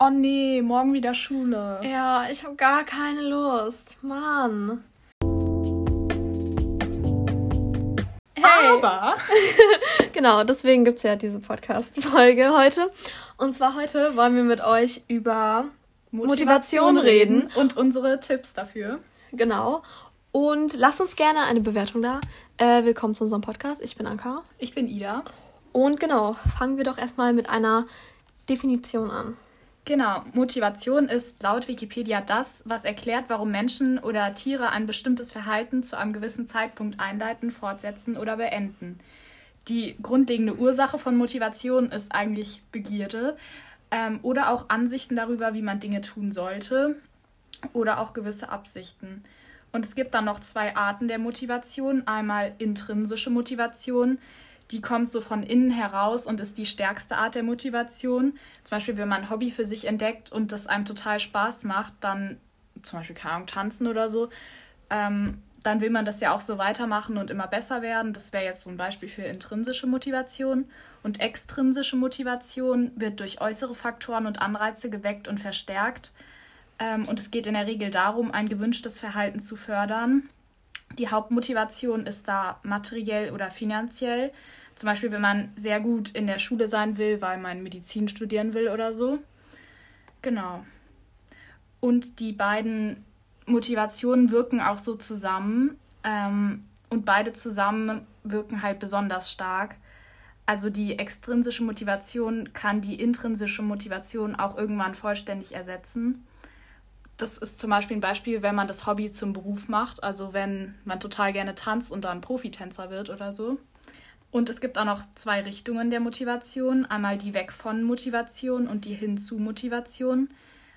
Oh nee, morgen wieder Schule. Ja, ich habe gar keine Lust. Mann. Hey. Aber. genau, deswegen gibt es ja diese Podcast-Folge heute. Und zwar heute wollen wir mit euch über Motivation, Motivation reden und unsere Tipps dafür. Genau. Und lasst uns gerne eine Bewertung da. Äh, willkommen zu unserem Podcast. Ich bin Anka. Ich bin Ida. Und genau, fangen wir doch erstmal mit einer Definition an. Genau, Motivation ist laut Wikipedia das, was erklärt, warum Menschen oder Tiere ein bestimmtes Verhalten zu einem gewissen Zeitpunkt einleiten, fortsetzen oder beenden. Die grundlegende Ursache von Motivation ist eigentlich Begierde ähm, oder auch Ansichten darüber, wie man Dinge tun sollte oder auch gewisse Absichten. Und es gibt dann noch zwei Arten der Motivation. Einmal intrinsische Motivation, die kommt so von innen heraus und ist die stärkste Art der Motivation. Zum Beispiel, wenn man ein Hobby für sich entdeckt und das einem total Spaß macht, dann zum Beispiel, keine Ahnung, tanzen oder so, ähm, dann will man das ja auch so weitermachen und immer besser werden. Das wäre jetzt so ein Beispiel für intrinsische Motivation. Und extrinsische Motivation wird durch äußere Faktoren und Anreize geweckt und verstärkt. Ähm, und es geht in der Regel darum, ein gewünschtes Verhalten zu fördern. Die Hauptmotivation ist da materiell oder finanziell. Zum Beispiel, wenn man sehr gut in der Schule sein will, weil man Medizin studieren will oder so. Genau. Und die beiden Motivationen wirken auch so zusammen. Ähm, und beide zusammen wirken halt besonders stark. Also die extrinsische Motivation kann die intrinsische Motivation auch irgendwann vollständig ersetzen. Das ist zum Beispiel ein Beispiel, wenn man das Hobby zum Beruf macht. Also wenn man total gerne tanzt und dann Profitänzer wird oder so. Und es gibt auch noch zwei Richtungen der Motivation. Einmal die Weg von Motivation und die Hin zu Motivation.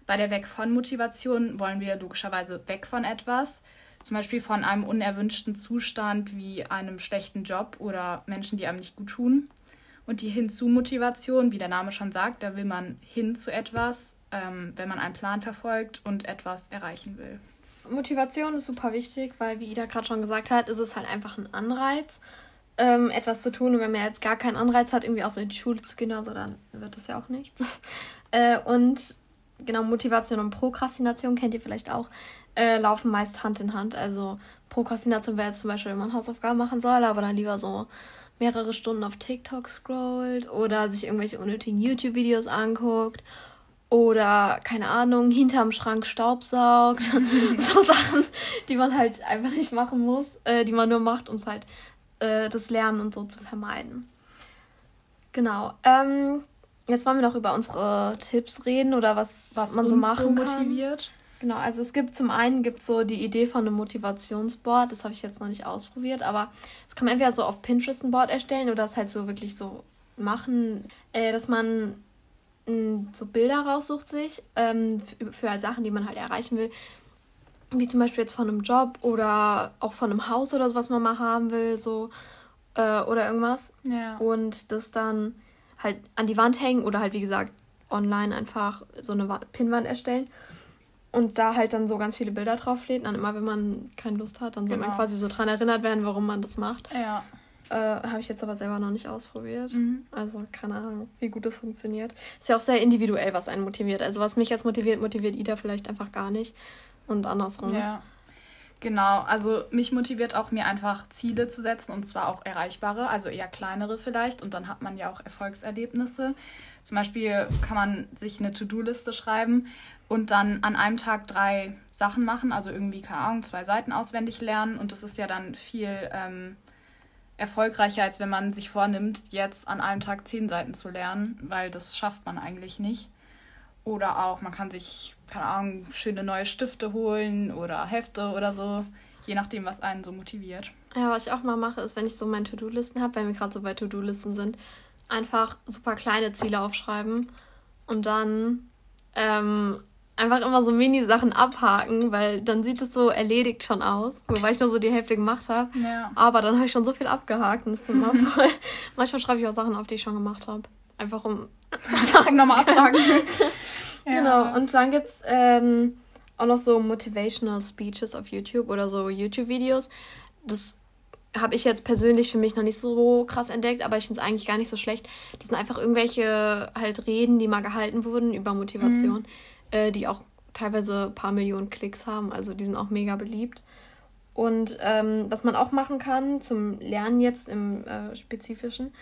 Bei der Weg von Motivation wollen wir logischerweise weg von etwas. Zum Beispiel von einem unerwünschten Zustand wie einem schlechten Job oder Menschen, die einem nicht gut tun. Und die Hinzu-Motivation, wie der Name schon sagt, da will man hin zu etwas, ähm, wenn man einen Plan verfolgt und etwas erreichen will. Motivation ist super wichtig, weil, wie Ida gerade schon gesagt hat, ist es halt einfach ein Anreiz ähm, etwas zu tun. Und wenn man jetzt gar keinen Anreiz hat, irgendwie auch so in die Schule zu gehen oder so, dann wird das ja auch nichts. äh, und genau, Motivation und Prokrastination kennt ihr vielleicht auch, äh, laufen meist Hand in Hand. Also Prokrastination wäre jetzt zum Beispiel, wenn man Hausaufgaben machen soll, aber dann lieber so mehrere Stunden auf TikTok scrollt oder sich irgendwelche unnötigen YouTube-Videos anguckt oder keine Ahnung, hinterm Schrank staubsaugt. so Sachen, die man halt einfach nicht machen muss, äh, die man nur macht, um es halt äh, das Lernen und so zu vermeiden. Genau. Ähm, jetzt wollen wir noch über unsere Tipps reden oder was, was man so machen motiviert. Kann. Genau, also es gibt zum einen gibt so die Idee von einem Motivationsboard, das habe ich jetzt noch nicht ausprobiert, aber es kann man entweder so auf Pinterest ein Board erstellen oder es halt so wirklich so machen, äh, dass man mh, mm, so Bilder raussucht sich ähm, für, für halt Sachen, die man halt erreichen will, wie zum Beispiel jetzt von einem Job oder auch von einem Haus oder so, was man mal haben will, so äh, oder irgendwas. Ja. Und das dann halt an die Wand hängen oder halt, wie gesagt, online einfach so eine Pinwand erstellen. Und da halt dann so ganz viele Bilder drauflädt. Dann immer, wenn man keine Lust hat, dann soll genau. man quasi so dran erinnert werden, warum man das macht. Ja. Äh, Habe ich jetzt aber selber noch nicht ausprobiert. Mhm. Also keine Ahnung, wie gut das funktioniert. Ist ja auch sehr individuell, was einen motiviert. Also was mich jetzt motiviert, motiviert Ida vielleicht einfach gar nicht und andersrum. Ja. Genau, also mich motiviert auch, mir einfach Ziele zu setzen und zwar auch erreichbare, also eher kleinere vielleicht und dann hat man ja auch Erfolgserlebnisse. Zum Beispiel kann man sich eine To-Do-Liste schreiben und dann an einem Tag drei Sachen machen, also irgendwie, keine Ahnung, zwei Seiten auswendig lernen und das ist ja dann viel ähm, erfolgreicher, als wenn man sich vornimmt, jetzt an einem Tag zehn Seiten zu lernen, weil das schafft man eigentlich nicht. Oder auch, man kann sich, keine Ahnung, schöne neue Stifte holen oder Hefte oder so, je nachdem, was einen so motiviert. Ja, was ich auch mal mache, ist, wenn ich so meine To-Do-Listen habe, wenn wir gerade so bei To-Do-Listen sind, einfach super kleine Ziele aufschreiben und dann ähm, einfach immer so Mini-Sachen abhaken, weil dann sieht es so erledigt schon aus, wobei ich nur so die Hälfte gemacht habe. Ja. Aber dann habe ich schon so viel abgehakt und es ist immer voll. Manchmal schreibe ich auch Sachen auf, die ich schon gemacht habe. Einfach um nochmal absagen. ja. Genau, und dann gibt es ähm, auch noch so Motivational Speeches auf YouTube oder so YouTube-Videos. Das habe ich jetzt persönlich für mich noch nicht so krass entdeckt, aber ich finde es eigentlich gar nicht so schlecht. Das sind einfach irgendwelche halt Reden, die mal gehalten wurden über Motivation, mhm. äh, die auch teilweise ein paar Millionen Klicks haben. Also die sind auch mega beliebt. Und ähm, was man auch machen kann zum Lernen jetzt im äh, Spezifischen,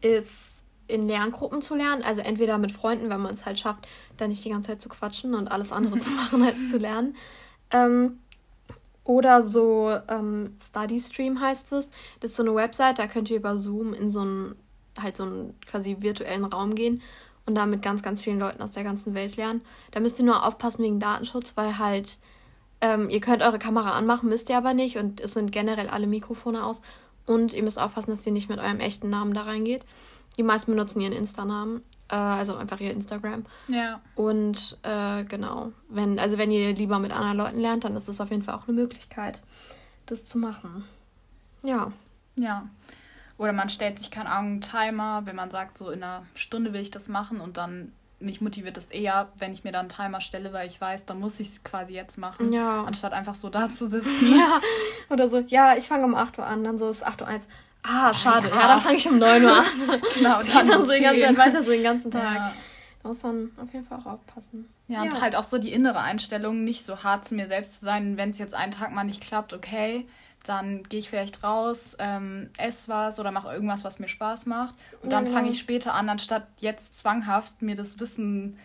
ist in Lerngruppen zu lernen. Also entweder mit Freunden, wenn man es halt schafft, da nicht die ganze Zeit zu quatschen und alles andere zu machen als zu lernen. Ähm, oder so ähm, Study Stream heißt es. Das ist so eine Website, da könnt ihr über Zoom in so einen, halt so einen quasi virtuellen Raum gehen und da mit ganz, ganz vielen Leuten aus der ganzen Welt lernen. Da müsst ihr nur aufpassen wegen Datenschutz, weil halt ähm, ihr könnt eure Kamera anmachen, müsst ihr aber nicht und es sind generell alle Mikrofone aus. Und ihr müsst aufpassen, dass ihr nicht mit eurem echten Namen da reingeht. Die meisten benutzen ihren Insta-Namen. Äh, also einfach ihr Instagram. Ja. Und äh, genau, wenn, also wenn ihr lieber mit anderen Leuten lernt, dann ist das auf jeden Fall auch eine Möglichkeit, das zu machen. Ja. Ja. Oder man stellt sich, keine Ahnung, einen Timer, wenn man sagt, so in einer Stunde will ich das machen und dann mich motiviert es eher, wenn ich mir dann einen Timer stelle, weil ich weiß, dann muss ich es quasi jetzt machen, ja. anstatt einfach so da zu sitzen. Ja, oder so, ja, ich fange um 8 Uhr an, dann so ist 8 Uhr 1. Ah, schade. Ja, ja dann fange ich um 9 Uhr an. genau, das dann so die ganze Zeit weiter so den ganzen Tag. Ja. Da muss man auf jeden Fall auch aufpassen. Ja, ja, und halt auch so die innere Einstellung, nicht so hart zu mir selbst zu sein. Wenn es jetzt einen Tag mal nicht klappt, okay, dann gehe ich vielleicht raus, ähm, esse was oder mache irgendwas, was mir Spaß macht. Und dann fange ich später an, anstatt jetzt zwanghaft mir das Wissen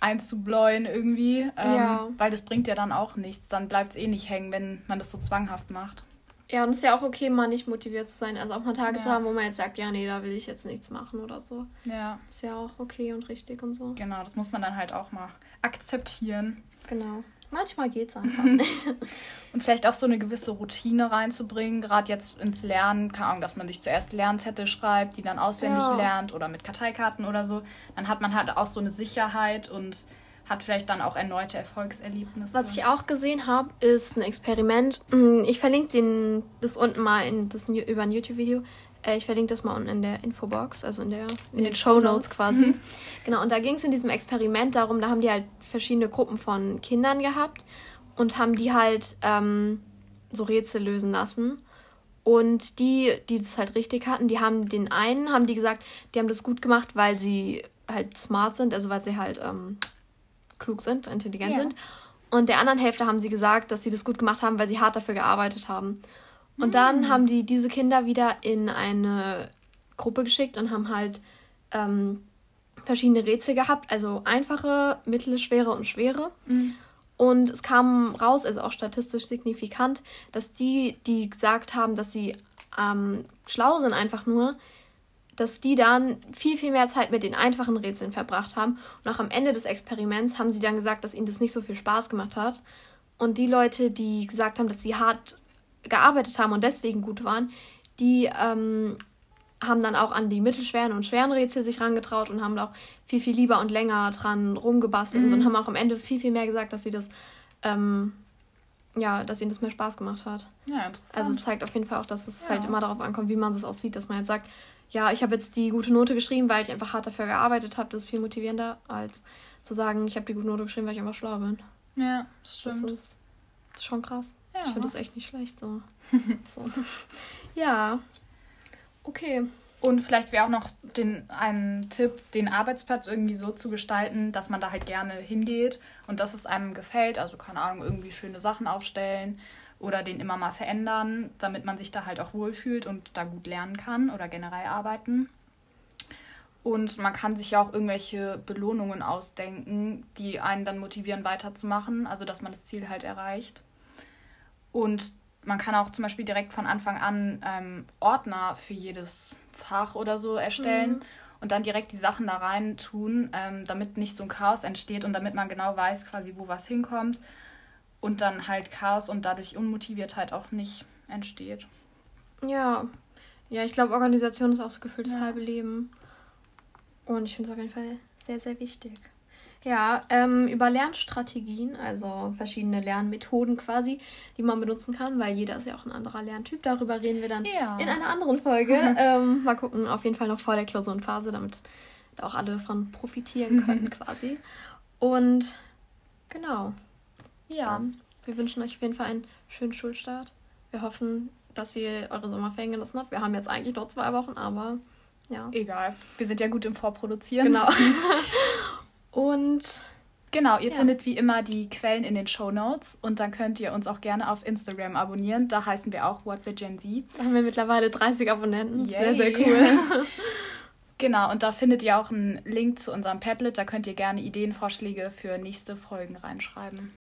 einzubläuen irgendwie. Ähm, ja. Weil das bringt ja dann auch nichts. Dann bleibt es eh nicht hängen, wenn man das so zwanghaft macht. Ja, und es ist ja auch okay, mal nicht motiviert zu sein. Also auch mal Tage ja. zu haben, wo man jetzt sagt, ja, nee, da will ich jetzt nichts machen oder so. Ja. Ist ja auch okay und richtig und so. Genau, das muss man dann halt auch mal akzeptieren. Genau. Manchmal geht es einfach nicht. und vielleicht auch so eine gewisse Routine reinzubringen, gerade jetzt ins Lernen, keine Ahnung, dass man sich zuerst Lernzettel schreibt, die dann auswendig ja. lernt oder mit Karteikarten oder so. Dann hat man halt auch so eine Sicherheit und hat vielleicht dann auch erneute Erfolgserlebnisse. Was ich auch gesehen habe, ist ein Experiment. Mm, ich verlinke den, das unten mal in, das über ein YouTube-Video. Äh, ich verlinke das mal unten in der Infobox, also in, der, in, in den Show Notes quasi. Mhm. Genau, und da ging es in diesem Experiment darum, da haben die halt verschiedene Gruppen von Kindern gehabt und haben die halt ähm, so Rätsel lösen lassen. Und die, die das halt richtig hatten, die haben den einen, haben die gesagt, die haben das gut gemacht, weil sie halt smart sind, also weil sie halt ähm, klug sind, intelligent ja. sind. Und der anderen Hälfte haben sie gesagt, dass sie das gut gemacht haben, weil sie hart dafür gearbeitet haben. Und mhm. dann haben die diese Kinder wieder in eine Gruppe geschickt und haben halt ähm, verschiedene Rätsel gehabt, also einfache, mittelschwere und schwere. Mhm. Und es kam raus, also auch statistisch signifikant, dass die, die gesagt haben, dass sie ähm, schlau sind, einfach nur, dass die dann viel, viel mehr Zeit mit den einfachen Rätseln verbracht haben. Und auch am Ende des Experiments haben sie dann gesagt, dass ihnen das nicht so viel Spaß gemacht hat. Und die Leute, die gesagt haben, dass sie hart gearbeitet haben und deswegen gut waren, die ähm, haben dann auch an die mittelschweren und schweren Rätsel sich rangetraut und haben auch viel, viel lieber und länger dran rumgebastelt mhm. und, haben auch am Ende viel, viel mehr gesagt, dass sie das, ähm, ja, dass ihnen das mehr Spaß gemacht hat. Ja, interessant. Also es zeigt auf jeden Fall auch, dass es ja. halt immer darauf ankommt, wie man das aussieht, dass man jetzt sagt, ja, ich habe jetzt die gute Note geschrieben, weil ich einfach hart dafür gearbeitet habe. Das ist viel motivierender, als zu sagen, ich habe die gute Note geschrieben, weil ich einfach schlau bin. Ja, das stimmt. Das ist, das ist schon krass. Ja. Ich finde das echt nicht schlecht so. so. Ja. Okay. Und vielleicht wäre auch noch den, ein Tipp, den Arbeitsplatz irgendwie so zu gestalten, dass man da halt gerne hingeht und dass es einem gefällt. Also keine Ahnung, irgendwie schöne Sachen aufstellen oder den immer mal verändern, damit man sich da halt auch wohlfühlt und da gut lernen kann oder generell arbeiten. Und man kann sich ja auch irgendwelche Belohnungen ausdenken, die einen dann motivieren, weiterzumachen, also dass man das Ziel halt erreicht. Und man kann auch zum Beispiel direkt von Anfang an ähm, Ordner für jedes Fach oder so erstellen mhm. und dann direkt die Sachen da rein tun, ähm, damit nicht so ein Chaos entsteht und damit man genau weiß, quasi, wo was hinkommt und dann halt Chaos und dadurch Unmotiviertheit auch nicht entsteht. Ja, ja, ich glaube, Organisation ist auch so gefühlt das ja. halbe Leben. Und ich finde es auf jeden Fall sehr, sehr wichtig. Ja, ähm, über Lernstrategien, also verschiedene Lernmethoden quasi, die man benutzen kann, weil jeder ist ja auch ein anderer Lerntyp. Darüber reden wir dann ja. in einer anderen Folge. ähm, mal gucken, auf jeden Fall noch vor der Klausurenphase, damit da auch alle von profitieren können quasi. Und genau. Ja. Dann, wir wünschen euch auf jeden Fall einen schönen Schulstart. Wir hoffen, dass ihr eure Sommerferien genossen habt. Wir haben jetzt eigentlich noch zwei Wochen, aber ja. Egal. Wir sind ja gut im Vorproduzieren. Genau. Und Genau, ihr ja. findet wie immer die Quellen in den Show Notes und dann könnt ihr uns auch gerne auf Instagram abonnieren. Da heißen wir auch What the Gen Z. Da haben wir mittlerweile 30 Abonnenten. Yay. Sehr, sehr cool. genau, und da findet ihr auch einen Link zu unserem Padlet. Da könnt ihr gerne Ideenvorschläge für nächste Folgen reinschreiben.